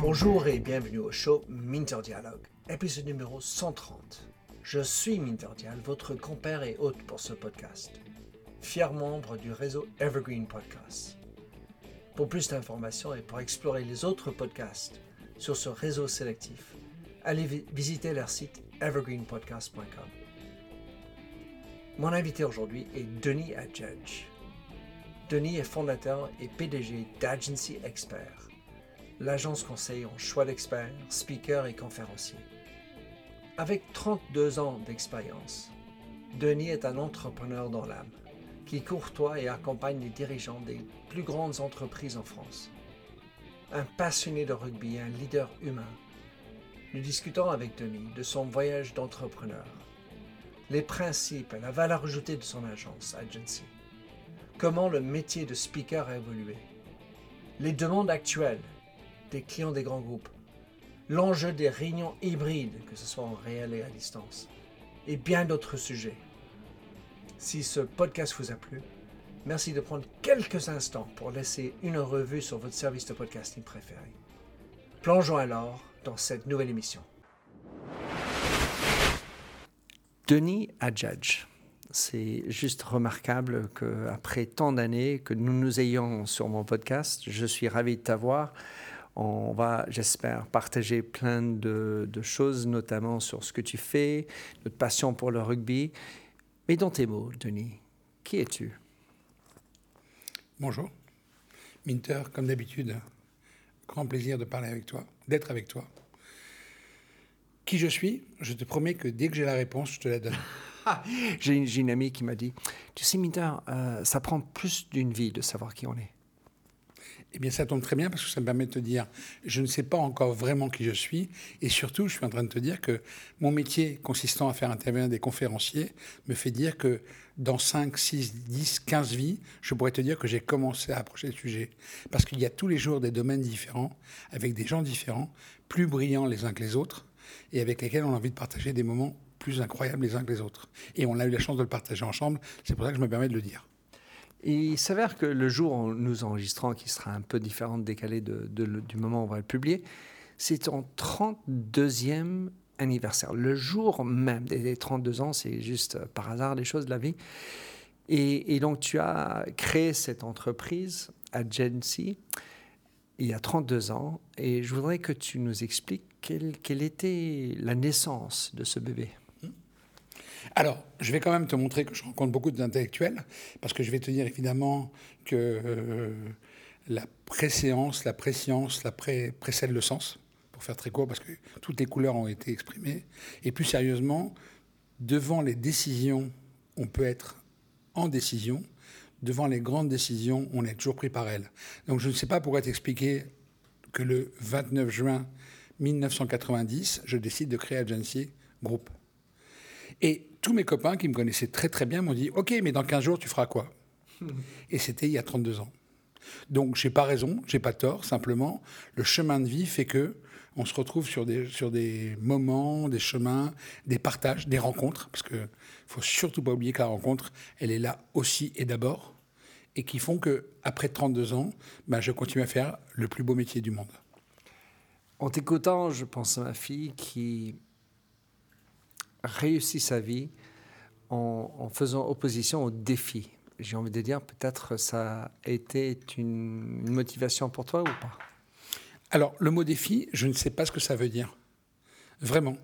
Bonjour et bienvenue au show Minter Dialogue, épisode numéro 130. Je suis Minter Dial, votre compère et hôte pour ce podcast, fier membre du réseau Evergreen Podcast. Pour plus d'informations et pour explorer les autres podcasts sur ce réseau sélectif, allez visiter leur site evergreenpodcast.com. Mon invité aujourd'hui est Denis Adjudge. Denis est fondateur et PDG d'Agency Expert, l'agence conseil en choix d'experts, speakers et conférenciers. Avec 32 ans d'expérience, Denis est un entrepreneur dans l'âme qui courtoie et accompagne les dirigeants des plus grandes entreprises en France. Un passionné de rugby et un leader humain, nous discutons avec Denis de son voyage d'entrepreneur, les principes et la valeur ajoutée de son agence Agency, comment le métier de speaker a évolué, les demandes actuelles des clients des grands groupes, l'enjeu des réunions hybrides, que ce soit en réel et à distance, et bien d'autres sujets. Si ce podcast vous a plu, merci de prendre quelques instants pour laisser une revue sur votre service de podcasting préféré. Plongeons alors dans cette nouvelle émission. Denis Adjadj. C'est juste remarquable qu'après tant d'années que nous nous ayons sur mon podcast, je suis ravi de t'avoir. On va, j'espère, partager plein de, de, choses, notamment sur ce que tu fais, notre passion pour le rugby. Mais dans tes mots, Denis, qui es-tu? Bonjour. Minter, comme d'habitude, grand plaisir de parler avec toi, d'être avec toi. Qui je suis? Je te promets que dès que j'ai la réponse, je te la donne. j'ai une, amie qui m'a dit, tu sais, Minter, euh, ça prend plus d'une vie de savoir qui on est. Eh bien, ça tombe très bien parce que ça me permet de te dire, je ne sais pas encore vraiment qui je suis. Et surtout, je suis en train de te dire que mon métier consistant à faire intervenir des conférenciers me fait dire que dans 5, 6, 10, 15 vies, je pourrais te dire que j'ai commencé à approcher le sujet. Parce qu'il y a tous les jours des domaines différents, avec des gens différents, plus brillants les uns que les autres, et avec lesquels on a envie de partager des moments plus incroyables les uns que les autres. Et on a eu la chance de le partager ensemble, c'est pour ça que je me permets de le dire. il s'avère que le jour où nous enregistrons, qui sera un peu différent, décalé de, du moment où on va le publier, c'est ton 32e anniversaire. Le jour même des 32 ans, c'est juste par hasard les choses de la vie. Et, et donc tu as créé cette entreprise, Agency, il y a 32 ans. Et je voudrais que tu nous expliques quelle, était la naissance de ce bébé alors, je vais quand même te montrer que je rencontre beaucoup d'intellectuels, parce que je vais te dire évidemment que euh, la préséance, la préscience, la pré précède le sens, pour faire très court, parce que toutes les couleurs ont été exprimées. Et plus sérieusement, devant les décisions, on peut être en décision. Devant les grandes décisions, on est toujours pris par elles. Donc je ne sais pas pourquoi t'expliquer que le 29 juin 1990, je décide de créer Agency Group. Et tous mes copains qui me connaissaient très très bien m'ont dit Ok, mais dans 15 jours, tu feras quoi? Et c'était il y a 32 ans. Donc, j'ai pas raison, j'ai pas tort, simplement, le chemin de vie fait que on se retrouve sur des, sur des moments, des chemins, des partages, des rencontres, parce qu'il faut surtout pas oublier que la rencontre, elle est là aussi et d'abord, et qui font que après 32 ans, ben, je continue à faire le plus beau métier du monde. En t'écoutant, je pense à ma fille qui réussit sa vie en, faisant opposition au défi. J'ai envie de dire, peut-être ça a été une, motivation pour toi ou pas? Alors, le mot défi, je ne sais pas ce que ça veut dire. Vraiment.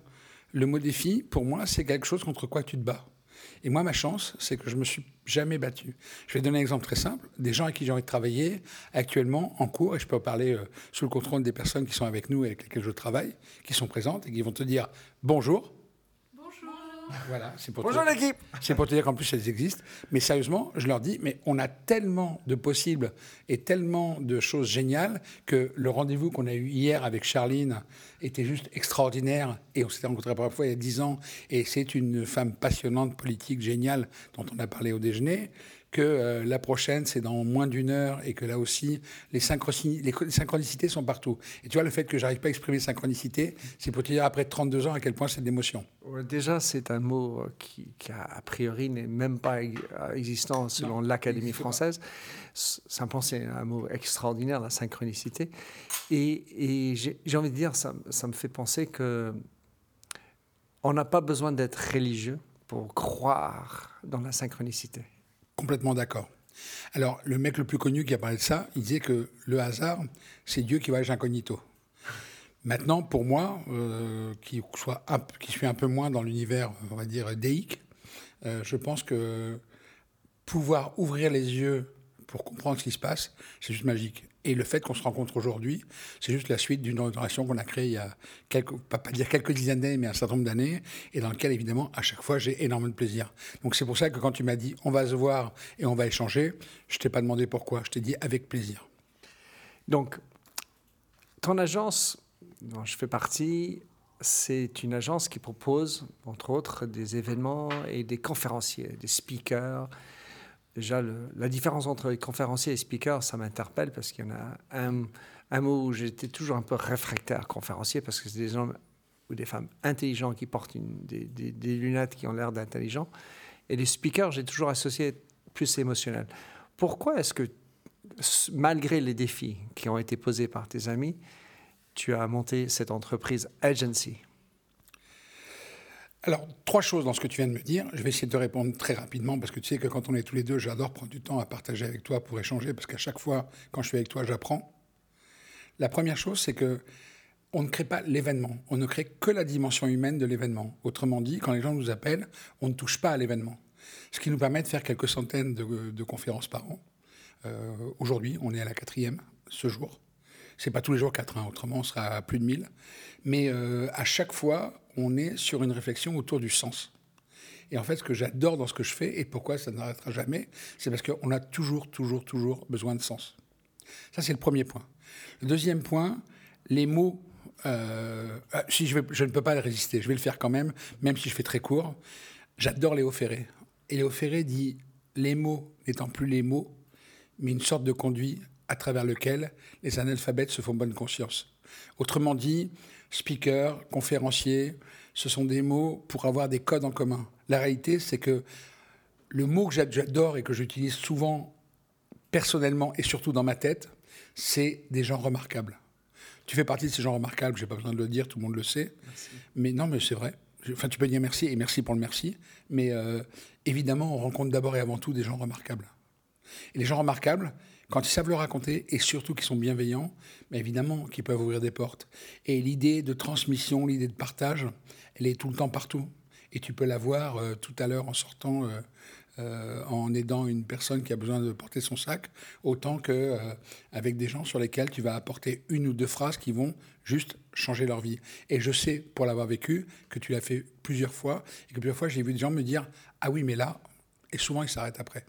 Le mot défi, pour moi, c'est quelque chose contre quoi tu te bats. Et moi, ma chance, c'est que je me suis jamais battu. Je vais donner un exemple très simple. Des gens avec qui j'ai envie de travailler actuellement en cours, et je peux parler euh, sous le contrôle des personnes qui sont avec nous et avec lesquelles je travaille, qui sont présentes et qui vont te dire bonjour. Voilà, c'est pour Bonjour l'équipe C'est pour te dire qu'en plus elles existent. Mais sérieusement, je leur dis, mais on a tellement de possibles et tellement de choses géniales que le rendez-vous qu'on a eu hier avec Charline était juste extraordinaire. Et on s'était rencontrés la première fois il y a dix ans. Et c'est une femme passionnante, politique, géniale, dont on a parlé au déjeuner que euh, la prochaine, c'est dans moins d'une heure et que là aussi, les, les, synchronicités sont partout. Et tu vois, le fait que j'arrive pas à exprimer synchronicité, c'est pour te dire après 32 ans à quel point c'est d'émotion. Déjà, c'est un mot qui, a, priori, n'est même pas existant selon l'Académie française. Simplement, c'est un mot extraordinaire, la synchronicité. Et, j'ai envie de dire, ça, ça me fait penser que on n'a pas besoin d'être religieux pour croire dans la synchronicité. Complètement d'accord. Alors, le mec le plus connu qui a parlé de ça, il disait que le hasard, c'est Dieu qui voyage incognito. Maintenant, pour moi, euh, qui, soit qui suis un peu moins dans l'univers, on va dire, déique, euh, je pense que pouvoir ouvrir les yeux pour comprendre ce qui se passe, c'est juste magique. Et le fait qu'on se rencontre aujourd'hui, c'est juste la suite d'une relation qu'on a créée il y a quelques, pas, dire quelques dizaines d'années, mais un certain nombre d'années, et dans lequel, évidemment, à chaque fois, j'ai énormément de plaisir. Donc c'est pour ça que quand tu m'as dit on va se voir et on va échanger, je t'ai pas demandé pourquoi, je t'ai dit avec plaisir. Donc, ton agence, dont je fais partie, c'est une agence qui propose, entre autres, des événements et des conférenciers, des speakers, déjà, la différence entre les conférenciers et les speakers, ça m'interpelle parce qu'il y en a un, mot où j'étais toujours un peu réfractaire conférencier parce que c'est des hommes ou des femmes intelligents qui portent des, lunettes qui ont l'air d'intelligents. Et les speakers, j'ai toujours associé plus émotionnel. Pourquoi est-ce que, malgré les défis qui ont été posés par tes amis, tu as monté cette entreprise Agency? Alors, trois choses dans ce que tu viens de me dire. Je vais essayer de te répondre très rapidement parce que tu sais que quand on est tous les deux, j'adore prendre du temps à partager avec toi pour échanger parce qu'à chaque fois, quand je suis avec toi, j'apprends. La première chose, c'est que on ne crée pas l'événement, on ne crée que la dimension humaine de l'événement. Autrement dit, quand les gens nous appellent, on ne touche pas à l'événement. Ce qui nous permet de faire quelques centaines de, conférences par an. Euh, aujourd'hui, on est à la quatrième, ce jour. C'est pas tous les jours quatre, hein, autrement on sera à plus de 1000. Mais euh, à chaque fois, on est sur une réflexion autour du sens. Et en fait, ce que j'adore dans ce que je fais et pourquoi ça n'arrêtera jamais, c'est parce qu'on a toujours, toujours, toujours besoin de sens. Ça, c'est le premier point. Le deuxième point, les mots. Euh, ah, si je, je, ne peux pas le résister, je vais le faire quand même, même si je fais très court. J'adore Léo Ferré. Et Léo Ferré dit les mots n'étant plus les mots, mais une sorte de conduit à travers lequel les analphabètes se font bonne conscience. Autrement dit, speaker, conférencier, ce sont des mots pour avoir des codes en commun. La réalité, c'est que le mot que j'adore et que j'utilise souvent personnellement et surtout dans ma tête, c'est des gens remarquables. Tu fais partie de ces gens remarquables, j'ai pas besoin de le dire, tout le monde le sait. Mais non, mais c'est vrai. Enfin, tu peux dire merci et merci pour le merci. Mais euh, évidemment, on rencontre d'abord et avant tout des gens remarquables. Et les gens remarquables, quand ils savent le raconter et surtout qu'ils sont bienveillants, mais évidemment qu'ils peuvent ouvrir des portes. Et l'idée de transmission, l'idée de partage, elle est tout le temps partout. Et tu peux la voir euh, tout à l'heure en sortant, euh, euh, en aidant une personne qui a besoin de porter son sac, autant que avec des gens sur lesquels tu vas apporter une ou deux phrases qui vont juste changer leur vie. Et je sais, pour l'avoir vécu, que tu l'as fait plusieurs fois, et que plusieurs fois j'ai vu des gens me dire Ah oui, mais là, et souvent ils s'arrêtent après.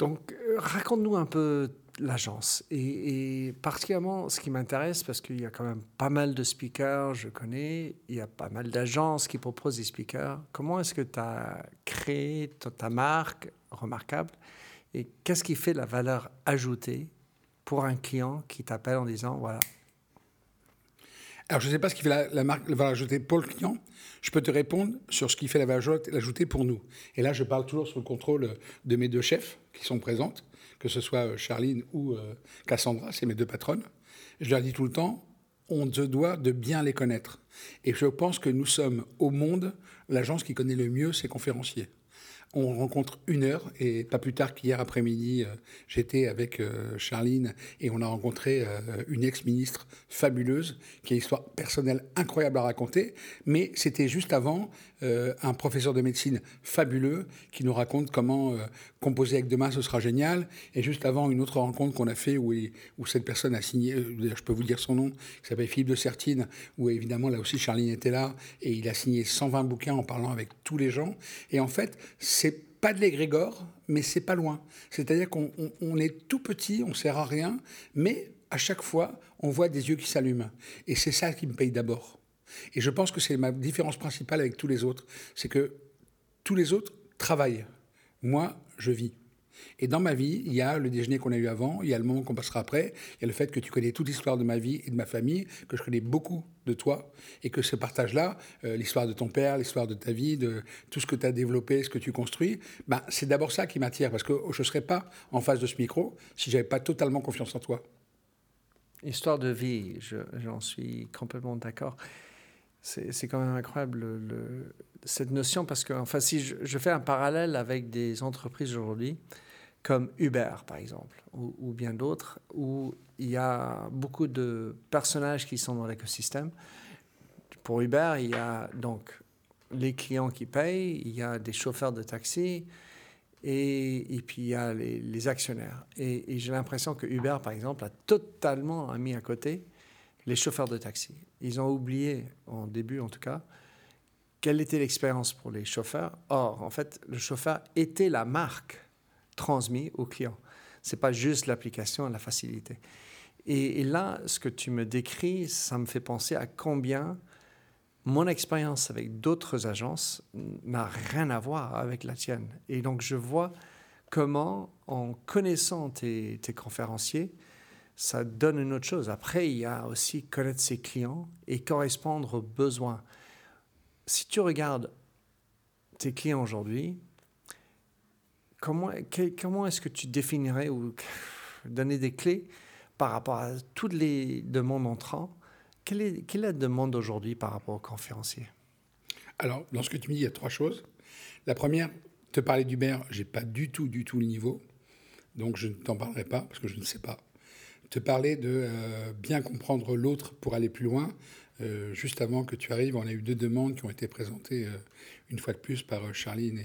Donc, euh, raconte-nous un peu l'agence. Et, particulièrement, ce qui m'intéresse, parce qu'il y a quand même pas mal de speakers, je connais, il y a pas mal d'agences qui proposent des speakers. Comment est-ce que tu as créé ta marque remarquable Et qu'est-ce qui fait la valeur ajoutée pour un client qui t'appelle en disant, voilà, alors, je ne sais pas ce qui fait la, marque, la valeur ajoutée pour le client. Je peux te répondre sur ce qui fait la valeur ajoutée pour nous. Et là, je parle toujours sous le contrôle de mes deux chefs qui sont présentes, que ce soit euh, Charline ou euh, Cassandra, c'est mes deux patronnes. Je leur dis tout le temps, on se doit de bien les connaître. Et je pense que nous sommes au monde l'agence qui connaît le mieux ses conférenciers on rencontre une heure, et pas plus tard qu'hier après-midi, euh, j'étais avec euh, Charline et on a rencontré euh, une ex-ministre fabuleuse qui a une histoire personnelle incroyable à raconter, mais c'était juste avant un professeur de médecine fabuleux qui nous raconte comment composer avec demain ce sera génial, et juste avant une autre rencontre qu'on a fait où, cette personne a signé, je peux vous dire son nom, qui s'appelle Philippe de Sertine, où évidemment là aussi Charline était là, et il a signé 120 bouquins en parlant avec tous les gens, et en fait, pas de l'égrégore, mais c'est pas loin. C'est-à-dire qu'on est tout petit, on sert à rien, mais à chaque fois, on voit des yeux qui s'allument. Et c'est ça qui me paye d'abord. Et je pense que c'est ma différence principale avec tous les autres. C'est que tous les autres travaille. Moi, je vis. Et dans ma vie, il y a le déjeuner qu'on a eu avant, il y a le moment qu'on passera après, il y a le fait que tu connais toute l'histoire de ma vie et de ma famille, que je connais beaucoup de toi, et que ce partage-là, euh, l'histoire de ton père, l'histoire de ta vie, de tout ce que tu as développé, ce que tu construis, ben, c'est d'abord ça qui m'attire, parce que je ne serais pas en face de ce micro si j'avais pas totalement confiance en toi. Histoire de vie, j'en suis complètement d'accord. C'est quand même incroyable cette notion parce que, enfin, si je, fais un parallèle avec des entreprises aujourd'hui, comme Uber par exemple, ou, bien d'autres, où il y a beaucoup de personnages qui sont dans l'écosystème. Pour Uber, il y a donc les clients qui payent, il y a des chauffeurs de taxi, et, puis il y a les, actionnaires. Et j'ai l'impression que Uber, par exemple, a totalement mis à côté les chauffeurs de taxi. Ils ont oublié, en début en tout cas, quelle était l'expérience pour les chauffeurs. Or, en fait, le chauffeur était la marque transmise au client. Ce n'est pas juste l'application et la facilité. Et, là, ce que tu me décris, ça me fait penser à combien mon expérience avec d'autres agences n'a rien à voir avec la tienne. Et donc, je vois comment, en connaissant tes conférenciers, ça donne une autre chose. Après, il y a aussi connaître ses clients et correspondre aux besoins. Si tu regardes tes clients aujourd'hui, comment, est-ce que tu définirais ou donner des clés par rapport à toutes les demandes entrants quelle est, quelle est la demande aujourd'hui par rapport aux conférenciers? Alors, dans ce que tu me dis, il y a trois choses. La première, te parler d'Uber, j'ai pas du tout, du tout le niveau. Donc, je ne t'en parlerai pas parce que je ne sais pas te parler de euh, bien comprendre l'autre pour aller plus loin. Euh, juste avant que tu arrives, on a eu deux demandes qui ont été présentées euh, une fois de plus par Charline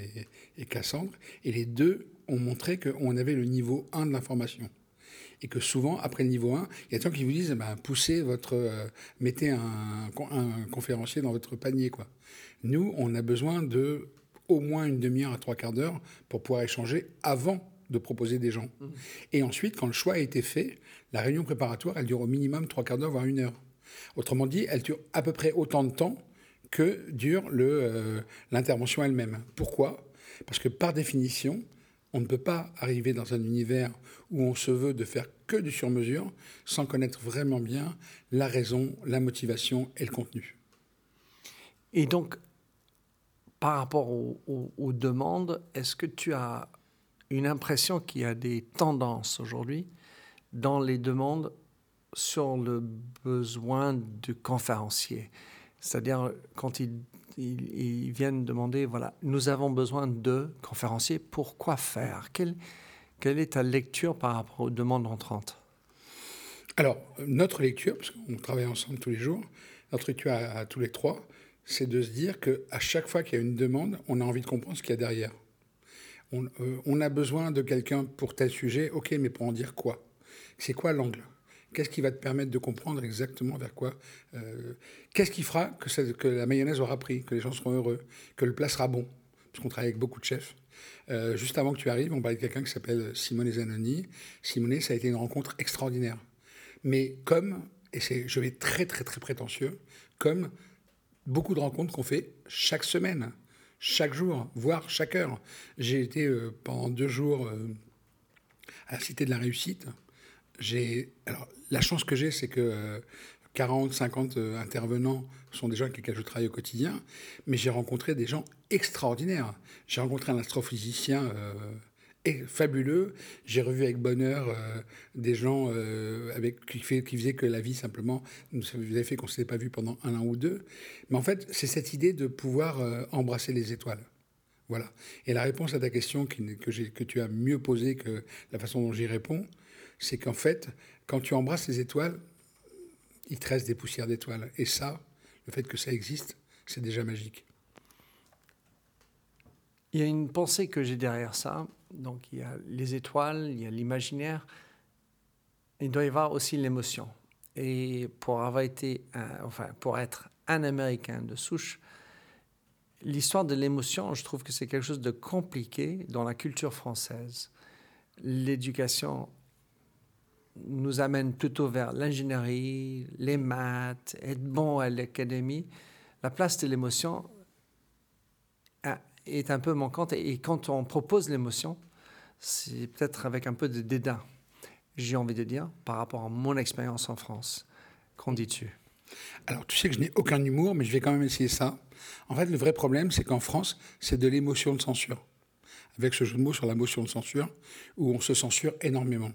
et, Cassandre. Et les deux ont montré qu'on avait le niveau 1 de l'information. Et que souvent, après le niveau 1, il y a des gens qui vous disent bah, poussez votre. mettez un, un, conférencier dans votre panier. Quoi. Nous, on a besoin de au moins une demi-heure à trois quarts d'heure pour pouvoir échanger avant de proposer des gens. Mmh. Et ensuite, quand le choix a été fait, la réunion préparatoire, elle dure au minimum trois quarts d'heure, voire une heure. Autrement dit, elle dure à peu près autant de temps que dure euh, l'intervention elle-même. Pourquoi? Parce que par définition, on ne peut pas arriver dans un univers où on se veut de faire que du sur-mesure sans connaître vraiment bien la raison, la motivation et le contenu. Et donc, par rapport aux demandes, est-ce que tu as une impression qu'il y a des tendances aujourd'hui dans les demandes sur le besoin de conférenciers? C'est-à-dire, quand ils, viennent demander, voilà, nous avons besoin de conférenciers, pourquoi faire? Quelle, quelle est ta lecture par rapport aux demandes entrantes? Alors, notre lecture, parce qu'on travaille ensemble tous les jours, notre lecture à, tous les trois, c'est de se dire qu'à chaque fois qu'il y a une demande, on a envie de comprendre ce qu'il y a derrière. On, euh, on a besoin de quelqu'un pour tel sujet, ok, mais pour en dire quoi? C'est quoi l'angle? Qu'est-ce qui va te permettre de comprendre exactement vers quoi euh, Qu'est-ce qui fera que, la mayonnaise aura pris, que les gens seront heureux, que le plat sera bon? Parce qu'on travaille avec beaucoup de chefs. Euh, juste avant que tu arrives, on parlait de quelqu'un qui s'appelle Simone Zanoni. Simone, ça a été une rencontre extraordinaire. Mais comme, et je vais très très très prétentieux, comme beaucoup de rencontres qu'on fait chaque semaine, chaque jour, voire chaque heure. J'ai été euh, pendant deux jours à la Cité de la Réussite j'ai. Alors, la chance que j'ai, c'est que 40, euh, 50 euh, intervenants sont des gens avec lesquels je travaille au quotidien, mais j'ai rencontré des gens extraordinaires. J'ai rencontré un astrophysicien euh, fabuleux. J'ai revu avec bonheur des gens avec, qui, fait, faisaient que la vie, simplement, nous avait fait qu'on ne s'était pas vu pendant un an ou deux. Mais en fait, c'est cette idée de pouvoir embrasser les étoiles. Voilà. Et la réponse à ta question que, que tu as mieux posée que la façon dont j'y réponds, c'est qu'en fait, quand tu embrasses les étoiles, il te reste des poussières d'étoiles. Et ça, le fait que ça existe, c'est déjà magique. Il y a une pensée que j'ai derrière ça. Donc il y a les étoiles, il y a l'imaginaire. Il doit y avoir aussi l'émotion. Et pour avoir été, enfin, pour être un Américain de souche, l'histoire de l'émotion, je trouve que c'est quelque chose de compliqué dans la culture française. L'éducation nous amène plutôt vers l'ingénierie, les maths, être bon à l'académie, la place de l'émotion est un peu manquante. Et quand on propose l'émotion, c'est peut-être avec un peu de dédain, j'ai envie de dire, par rapport à mon expérience en France. Qu'en dis-tu? Alors, tu sais que je n'ai aucun humour, mais je vais quand même essayer ça. En fait, le vrai problème, c'est qu'en France, c'est de l'émotion de censure. Avec ce jeu de mots sur la motion de censure, où on se censure énormément.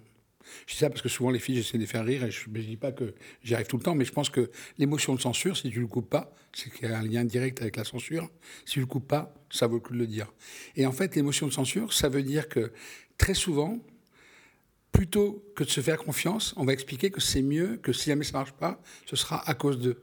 Je dis ça parce que souvent les filles, j'essaie de les faire rire et je ne dis pas que j'y arrive tout le temps, mais je pense que l'émotion de censure, si tu ne le coupes pas, c'est qu'il y a un lien direct avec la censure. Si tu ne le coupes pas, ça vaut le coup de le dire. Et en fait, l'émotion de censure, ça veut dire que très souvent, plutôt que de se faire confiance, on va expliquer que c'est mieux, que si jamais ça ne marche pas, ce sera à cause d'eux.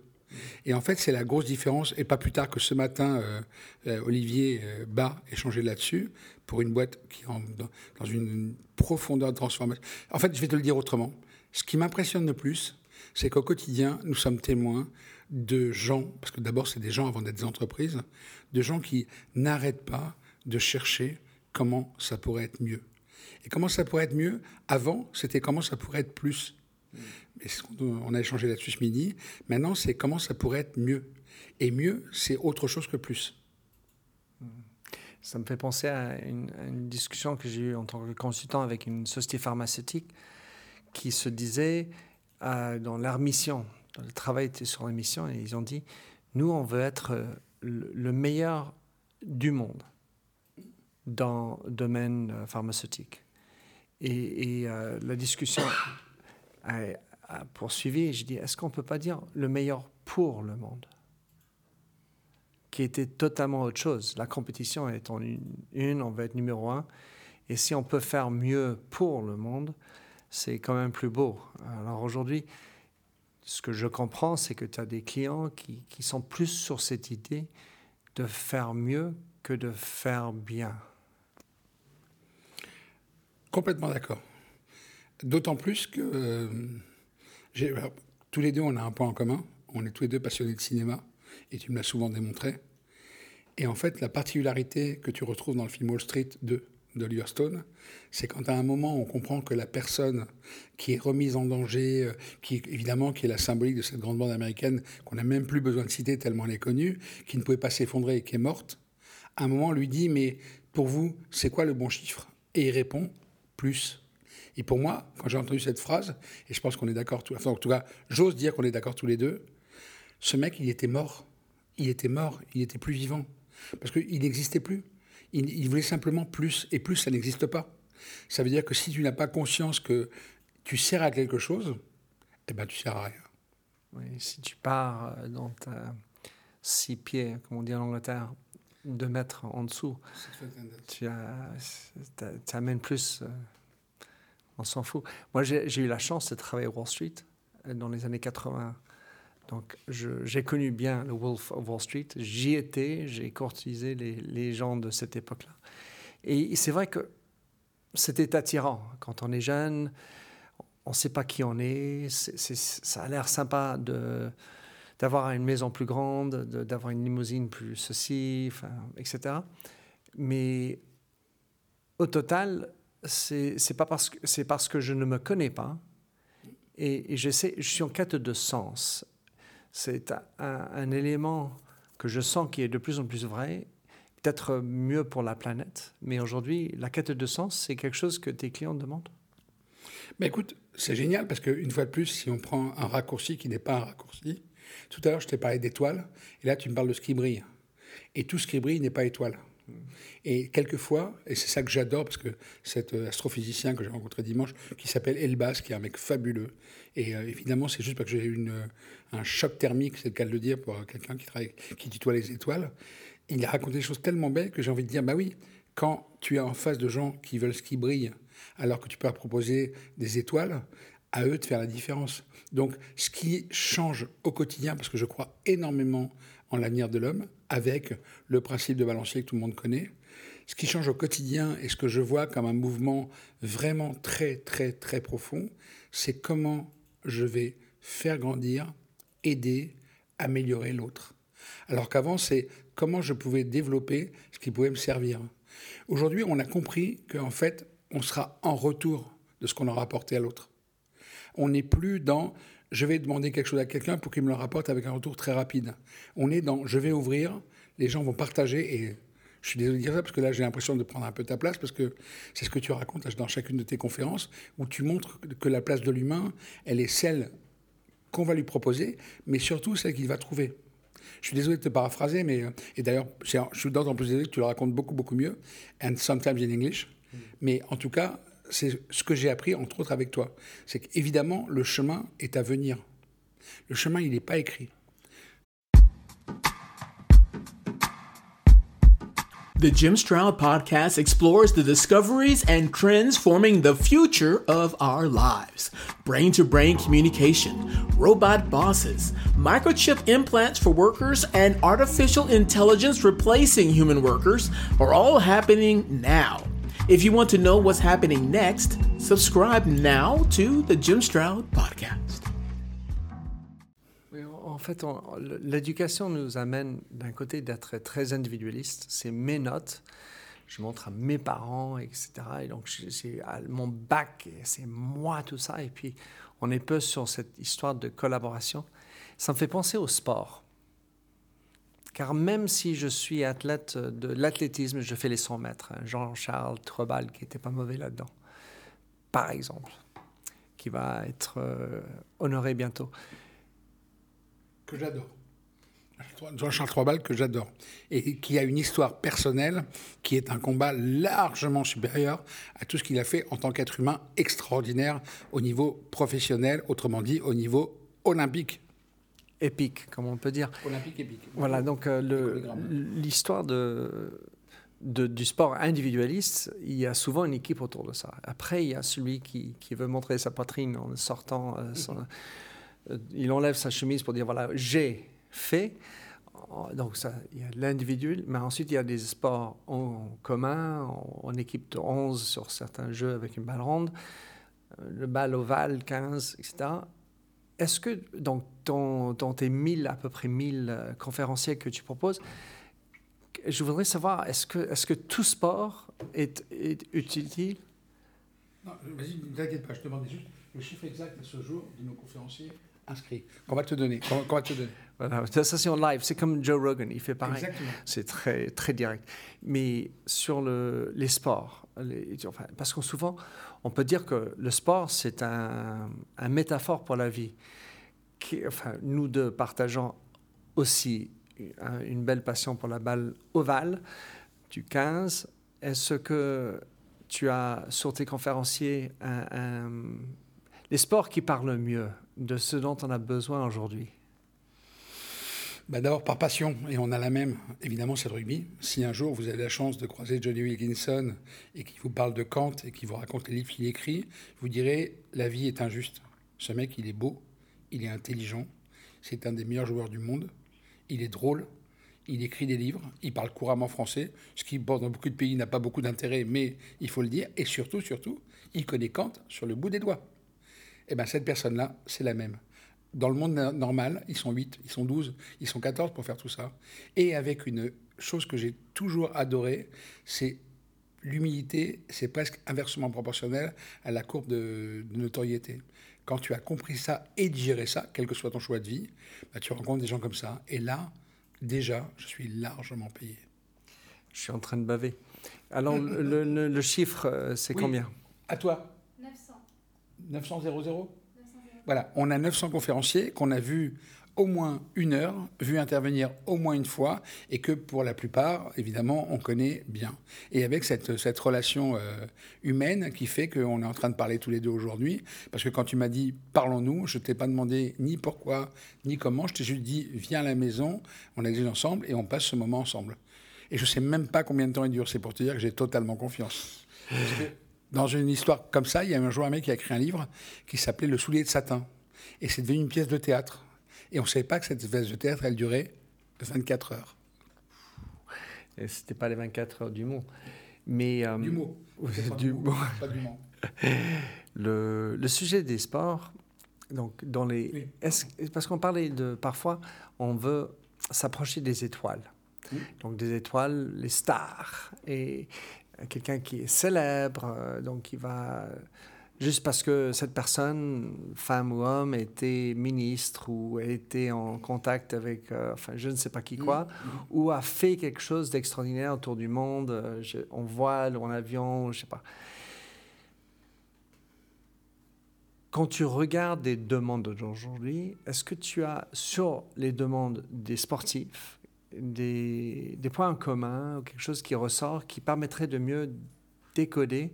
Et en fait, c'est la grosse différence. Et pas plus tard que ce matin, euh, euh, Olivier euh, Bas échangeait là-dessus pour une boîte qui est dans, une profondeur de transformation. En fait, je vais te le dire autrement. Ce qui m'impressionne le plus, c'est qu'au quotidien, nous sommes témoins de gens, parce que d'abord, c'est des gens avant d'être des entreprises, de gens qui n'arrêtent pas de chercher comment ça pourrait être mieux. Et comment ça pourrait être mieux Avant, c'était comment ça pourrait être plus. On a échangé là-dessus ce midi. Maintenant, c'est comment ça pourrait être mieux. Et mieux, c'est autre chose que plus. Ça me fait penser à une, discussion que j'ai eue en tant que consultant avec une société pharmaceutique qui se disait euh, dans leur mission, le travail était sur la mission, et ils ont dit nous, on veut être euh, le meilleur du monde dans le domaine euh, pharmaceutique. Et, la discussion a, poursuivi. je dis est-ce qu'on ne peut pas dire le meilleur pour le monde qui était totalement autre chose. La compétition est en une, on veut être numéro un. Et si on peut faire mieux pour le monde, c'est quand même plus beau. Alors aujourd'hui, ce que je comprends, c'est que tu as des clients qui, qui, sont plus sur cette idée de faire mieux que de faire bien. Complètement d'accord. D'autant plus que euh, tous les deux, on a un point en commun. On est tous les deux passionnés de cinéma, et tu me l'as souvent démontré. Et en fait, la particularité que tu retrouves dans le film Wall Street de d'Oliver Stone, c'est quand à un moment on comprend que la personne qui est remise en danger, euh, qui évidemment qui est la symbolique de cette grande bande américaine qu'on n'a même plus besoin de citer tellement elle est connue, qui ne pouvait pas s'effondrer et qui est morte, à un moment on lui dit mais pour vous c'est quoi le bon chiffre? Et il répond plus. Et pour moi, quand j'ai entendu cette phrase, et je pense qu'on est d'accord, enfin en tout cas j'ose dire qu'on est d'accord tous les deux, ce mec il était mort, il était mort, il était plus vivant. Parce qu'il n'existait plus. Il, voulait simplement plus, et plus, ça n'existe pas. Ça veut dire que si tu n'as pas conscience que tu sers à quelque chose, eh ben, tu sers à rien. Oui, si tu pars euh, dans ta six pieds, comme on dit en Angleterre, deux mètres en dessous, tu amènes plus. On s'en fout. Moi, j'ai eu la chance de travailler à Wall Street euh, dans les années 80 donc, j'ai connu bien le Wolf of Wall Street. J'y étais, j'ai courtisé les, gens de cette époque-là. Et c'est vrai que c'était attirant. Quand on est jeune, on ne sait pas qui on est. ça a l'air sympa d'avoir une maison plus grande, d'avoir une limousine plus ceci, etc. Mais au total, c'est pas parce que c'est parce que je ne me connais pas et, je suis en quête de sens c'est un, élément que je sens qui est de plus en plus vrai, peut-être mieux pour la planète. Mais aujourd'hui, la quête de sens, c'est quelque chose que tes clients demandent Mais écoute, c'est génial parce qu'une fois de plus, si on prend un raccourci qui n'est pas un raccourci, tout à l'heure je t'ai parlé d'étoiles, et là tu me parles de ce qui brille. Et tout ce qui brille n'est pas étoile. Et quelquefois, et c'est ça que j'adore, parce que cet euh, astrophysicien que j'ai rencontré dimanche, qui s'appelle Elbas, qui est un mec fabuleux, et euh, évidemment, c'est juste parce que j'ai eu un choc thermique, c'est le cas de le dire, pour quelqu'un qui, travaille, qui tutoie les étoiles. Il a raconté des choses tellement belles que j'ai envie de dire, bah oui, quand tu es en face de gens qui veulent ce qui brille, alors que tu peux proposer des étoiles, à eux de faire la différence. Donc, ce qui change au quotidien, parce que je crois énormément en l'avenir de l'homme, avec le principe de balancier que tout le monde connaît. Ce qui change au quotidien et ce que je vois comme un mouvement vraiment très, très, très profond, c'est comment je vais faire grandir, aider, améliorer l'autre. Alors qu'avant, c'est comment je pouvais développer ce qui pouvait me servir. Aujourd'hui, on a compris qu'en fait, on sera en retour de ce qu'on aura apporté à l'autre. On n'est plus dans je vais demander quelque chose à quelqu'un pour qu'il me le rapporte avec un retour très rapide. On est dans je vais ouvrir, les gens vont partager et Je suis désolé de dire ça parce que là, j'ai l'impression de prendre un peu ta place parce que c'est ce que tu racontes dans chacune de tes conférences où tu montres que la place de l'humain, elle est celle qu'on va lui proposer, mais surtout celle qu'il va trouver. Je suis désolé de te paraphraser, mais et d'ailleurs, je suis en plus désolé que tu le racontes beaucoup beaucoup mieux, and sometimes in English. Mais en tout cas, c'est ce que j'ai appris entre autres avec toi, c'est qu'évidemment le chemin est à venir. Le chemin, il n'est pas écrit. The Jim Stroud podcast explores the discoveries and trends forming the future of our lives. Brain to brain communication, robot bosses, microchip implants for workers, and artificial intelligence replacing human workers are all happening now. If you want to know what's happening next, subscribe now to the Jim Stroud podcast. En fait, l'éducation nous amène d'un côté d'être très individualiste. C'est mes notes, je montre à mes parents, etc. Et donc, c'est mon bac, c'est moi, tout ça. Et puis, on est peu sur cette histoire de collaboration. Ça me fait penser au sport. Car même si je suis athlète de l'athlétisme, je fais les 100 mètres. Jean-Charles Trebal, qui n'était pas mauvais là-dedans, par exemple, qui va être euh, honoré bientôt que j'adore. Jean-Charles Troisbal que j'adore et qui a une histoire personnelle qui est un combat largement supérieur à tout ce qu'il a fait en tant qu'être humain extraordinaire au niveau professionnel, autrement dit au niveau olympique. Épique, comme on peut dire. Olympique épique. Voilà, donc euh, l'histoire de, du sport individualiste, il y a souvent une équipe autour de ça. Après, il y a celui qui, qui veut montrer sa poitrine en sortant euh, son, euh, il enlève sa chemise pour dire voilà, j'ai fait. Donc, ça, il y a l'individu, mais ensuite, il y a des sports en commun, en, équipe de 11 sur certains jeux avec une balle ronde, le balle ovale, 15, etc. Est-ce que, donc, dans, tes 1000, à peu près 1000 euh, conférenciers que tu proposes, je voudrais savoir, est-ce que, est que tout sport est, utile? Vas-y, ne t'inquiète pas, je te demandais juste le chiffre exact de ce jour de nos conférenciers inscrit, qu'on va te donner. Qu'on va te donner. Voilà, ça c'est en live, c'est comme Joe Rogan, il fait pareil. C'est très, très direct. Mais sur le, les sports, enfin, parce que souvent, on peut dire que le sport, c'est un, un, métaphore pour la vie. Qui, enfin, nous deux partageons aussi une belle passion pour la balle ovale du 15. Est-ce que tu as sur tes conférenciers un, les sports qui parlent le mieux de ce dont on a besoin aujourd'hui? Bah D'abord par passion, et on a la même, évidemment c'est le rugby. Si un jour vous avez la chance de croiser Johnny Wilkinson et qu'il vous parle de Kant et qu'il vous raconte les livres qu'il écrit, vous direz la vie est injuste. Ce mec il est beau, il est intelligent, c'est un des meilleurs joueurs du monde, il est drôle, il écrit des livres, il parle couramment français, ce qui dans beaucoup de pays n'a pas beaucoup d'intérêt, mais il faut le dire, et surtout, surtout, il connaît Kant sur le bout des doigts eh bien cette personne-là, c'est la même. Dans le monde normal, ils sont 8, ils sont 12, ils sont 14 pour faire tout ça. Et avec une chose que j'ai toujours adorée, c'est l'humilité, c'est presque inversement proportionnel à la courbe de, notoriété. Quand tu as compris ça et digéré ça, quel que soit ton choix de vie, bah, tu rencontres des gens comme ça. Et là, déjà, je suis largement payé. Je suis en train de baver. Alors, le, chiffre, euh, c'est combien? À toi. 900 00 Voilà, on a 900 conférenciers qu'on a vus au moins une heure, vu intervenir au moins une fois, et que pour la plupart, évidemment, on connaît bien. Et avec cette, cette relation euh, humaine qui fait qu'on est en train de parler tous les deux aujourd'hui, parce que quand tu m'as dit parlons-nous, je ne t'ai pas demandé ni pourquoi, ni comment, je t'ai juste dit viens à la maison, on déjà ensemble et on passe ce moment ensemble. Et je ne sais même pas combien de temps il dure, c'est pour te dire que j'ai totalement confiance. Dans une histoire comme ça, il y a un jour un mec qui a écrit un livre qui s'appelait Le soulier de satin. Et c'est devenu une pièce de théâtre. Et on ne savait pas que cette pièce de théâtre, elle durait 24 heures. Et c'était pas les 24 heures du mot. Mais, euh, du mot. du, mot. Pas du mot. le, le, sujet des sports, donc dans les, parce qu'on parlait de parfois, on veut s'approcher des étoiles. Donc des étoiles, les stars. Et quelqu'un qui est célèbre, euh, donc qui va juste parce que cette personne, femme ou homme, était ministre ou était en contact avec, euh, enfin, je ne sais pas qui quoi, Mmh, ou a fait quelque chose d'extraordinaire autour du monde, euh, je- en voile ou en avion, je sais pas. Quand tu regardes les demandes d'aujourd'hui, est-ce que tu as sur les demandes des sportifs des, des points en commun ou quelque chose qui ressort qui permettrait de mieux décoder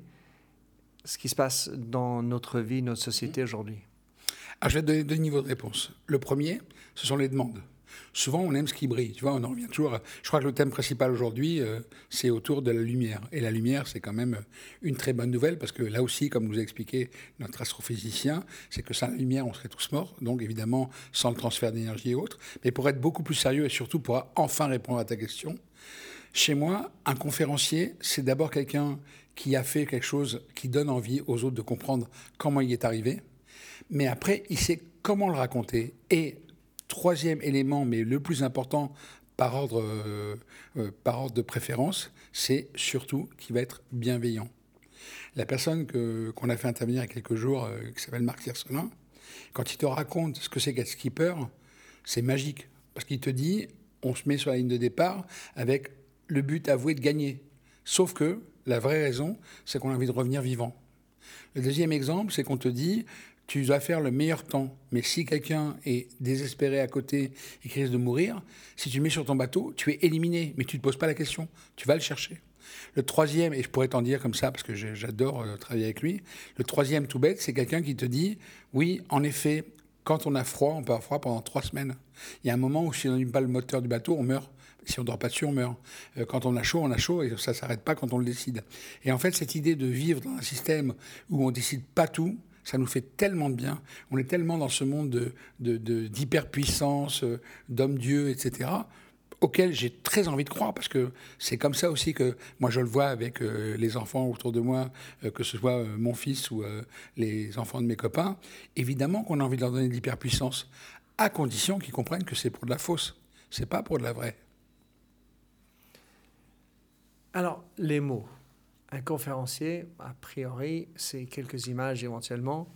ce qui se passe dans notre vie, notre société aujourd'hui Alors, je vais te donner deux niveaux de réponse. Le premier, ce sont les demandes. Souvent, on aime ce qui brille. Tu vois, on en revient toujours. Je crois que le thème principal aujourd'hui, euh, c'est autour de la lumière. Et la lumière, c'est quand même une très bonne nouvelle parce que là aussi, comme nous a expliqué notre astrophysicien, c'est que sans la lumière, on serait tous morts. Donc, évidemment, sans le transfert d'énergie et autres. Mais pour être beaucoup plus sérieux et surtout pour enfin répondre à ta question, chez moi, un conférencier, c'est d'abord quelqu'un qui a fait quelque chose qui donne envie aux autres de comprendre comment il est arrivé. Mais après, il sait comment le raconter. Et troisième élément, mais le plus important par ordre, euh, euh, par ordre de préférence, c'est surtout qu'il va être bienveillant. La personne qu'on a fait intervenir il y a quelques jours, euh, qui s'appelle Marc Tiercelin, quand il te raconte ce que c'est qu'être skipper, c'est magique. Parce qu'il te dit, on se met sur la ligne de départ avec le but avoué de gagner. Sauf que la vraie raison, c'est qu'on a envie de revenir vivant. Le deuxième exemple, c'est qu'on te dit, tu dois faire le meilleur temps. Mais si quelqu'un est désespéré à côté et qui risque de mourir, si tu mets sur ton bateau, tu es éliminé. Mais tu ne te poses pas la question. Tu vas le chercher. Le troisième, et je pourrais t'en dire comme ça parce que j'adore euh, travailler avec lui, le troisième tout bête, c'est quelqu'un qui te dit, oui, en effet, quand on a froid, on peut avoir froid pendant trois semaines. Il y a un moment où si on n'allume pas le moteur du bateau, on meurt. Si on ne dort pas dessus, on meurt. Euh, Quand on a chaud, on a chaud et ça ne s'arrête pas quand on le décide. Et en fait, cette idée de vivre dans un système où on décide pas tout, ça nous fait tellement de bien. On est tellement dans ce monde de- de- de- d'hyperpuissance, euh, d'homme-dieu, etc., auquel j'ai très envie de croire, parce que c'est comme ça aussi que moi je le vois avec euh, les enfants autour de moi, euh, que ce soit mon fils ou les enfants de mes copains. Évidemment qu'on a envie de leur donner de l'hyperpuissance, à condition qu'ils comprennent que c'est pour de la fausse, c'est pas pour de la vraie. Alors, les mots. Un conférencier, a priori, c'est quelques images éventuellement.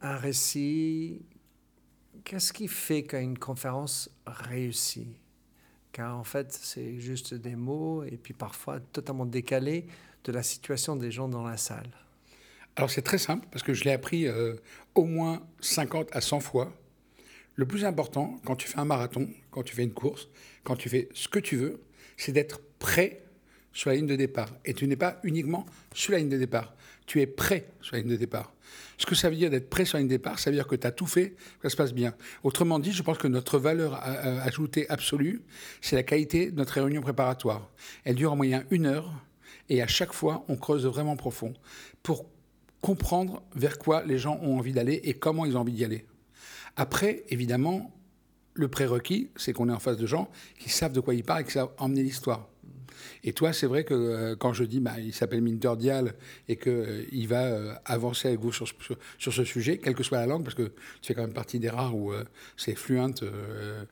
Un récit. Qu'est-ce qui fait qu'une conférence réussit? Car en fait, c'est juste des mots et puis parfois totalement décalés de la situation des gens dans la salle. Alors c'est très simple, parce que je l'ai appris euh, au moins 50 à 100 fois. Le plus important, quand tu fais un marathon, quand tu fais une course, quand tu fais ce que tu veux, c'est d'être prêt sur la ligne de départ. Et tu n'es pas uniquement sur la ligne de départ, tu es prêt sur la ligne de départ. Ce que ça veut dire d'être prêt sur la ligne de départ, ça veut dire que tu as tout fait, que ça se passe bien. Autrement dit, je pense que notre valeur a- a- ajoutée absolue, c'est la qualité de notre réunion préparatoire. Elle dure en moyenne une heure, et à chaque fois, on creuse vraiment profond pour comprendre vers quoi les gens ont envie d'aller et comment ils ont envie d'y aller. Après, évidemment, le prérequis, c'est qu'on est en face de gens qui savent de quoi ils parlent et qui savent emmener l'histoire. Et toi, c'est vrai que euh, quand je dis, bah, il s'appelle Minter Dial et qu'il va euh, avancer avec vous sur, ce- sur- sur ce sujet, quelle que soit la langue, parce que tu fais quand même partie des rares où euh, c'est fluent, euh,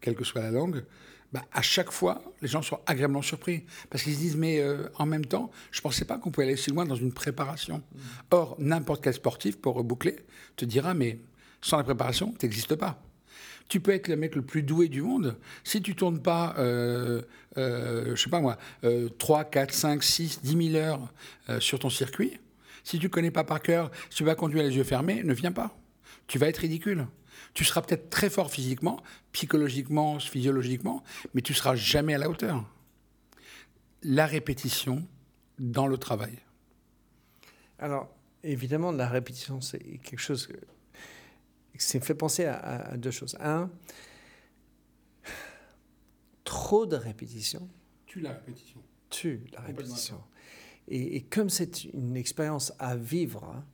quelle que soit la langue, bah, à chaque fois, les gens sont agréablement surpris. Parce qu'ils se disent, mais euh, en même temps, je ne pensais pas qu'on pouvait aller si loin dans une préparation. Or, n'importe quel sportif, pour reboucler, te dira, mais sans la préparation, tu n'existes pas. Tu peux être le mec le plus doué du monde. Si tu tournes pas, euh, euh, je sais pas moi, euh, 3, 4, 5, 6, 10 000 heures euh, sur ton circuit, si tu connais pas par cœur, si tu vas conduire les yeux fermés, ne viens pas. Tu vas être ridicule. Tu seras peut-être très fort physiquement, psychologiquement, physiologiquement, mais tu seras jamais à la hauteur. La répétition dans le travail. Alors, évidemment, la répétition, c'est quelque chose. Ça me fait penser à, à- à deux choses. Un, trop de répétition Tu la répétition. tue la répétition. Et, et comme c'est une expérience à vivre, hein,